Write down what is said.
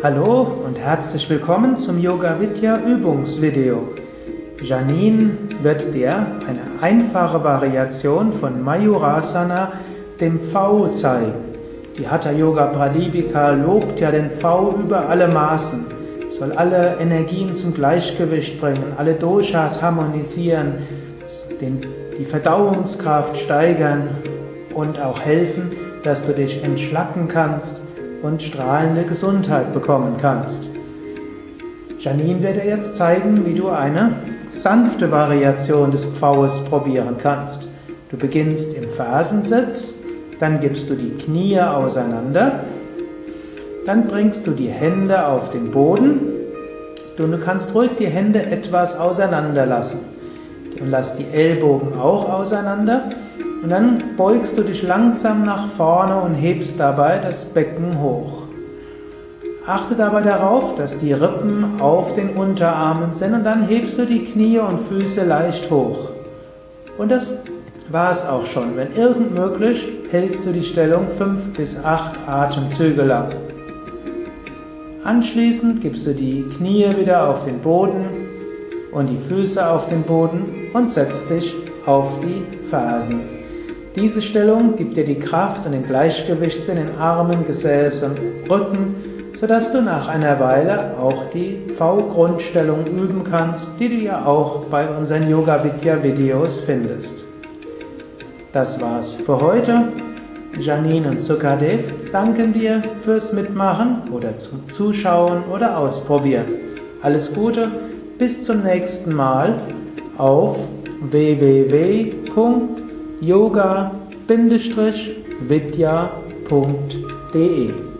Hallo und herzlich willkommen zum Yoga Vidya Übungsvideo. Janine wird dir eine einfache Variation von Mayurasana, dem V, zeigen. Die Hatha Yoga Pradipika lobt ja den V über alle Maßen, soll alle Energien zum Gleichgewicht bringen, alle Doshas harmonisieren, den, die Verdauungskraft steigern und auch helfen, dass du dich entschlacken kannst und strahlende Gesundheit bekommen kannst. Janine wird dir jetzt zeigen, wie du eine sanfte Variation des Pfaues probieren kannst. Du beginnst im Fersensitz, dann gibst du die Knie auseinander, dann bringst du die Hände auf den Boden und du kannst ruhig die Hände etwas auseinander lassen. Und lass die Ellbogen auch auseinander und dann beugst du dich langsam nach vorne und hebst dabei das Becken hoch. Achte dabei darauf, dass die Rippen auf den Unterarmen sind und dann hebst du die Knie und Füße leicht hoch. Und das war es auch schon. Wenn irgend möglich, hältst du die Stellung fünf bis acht Atemzüge lang. Anschließend gibst du die Knie wieder auf den Boden und die Füße auf den Boden und setzt dich auf die Fersen. Diese Stellung gibt dir die Kraft und den Gleichgewicht in den Armen, Gesäß und Rücken, sodass du nach einer Weile auch die V-Grundstellung üben kannst, die du ja auch bei unseren Yoga Vidya Videos findest. Das war's für heute. Janine und Sukadev danken dir fürs Mitmachen oder zum Zuschauen oder Ausprobieren. Alles Gute, bis zum nächsten Mal auf www yoga-vidya.de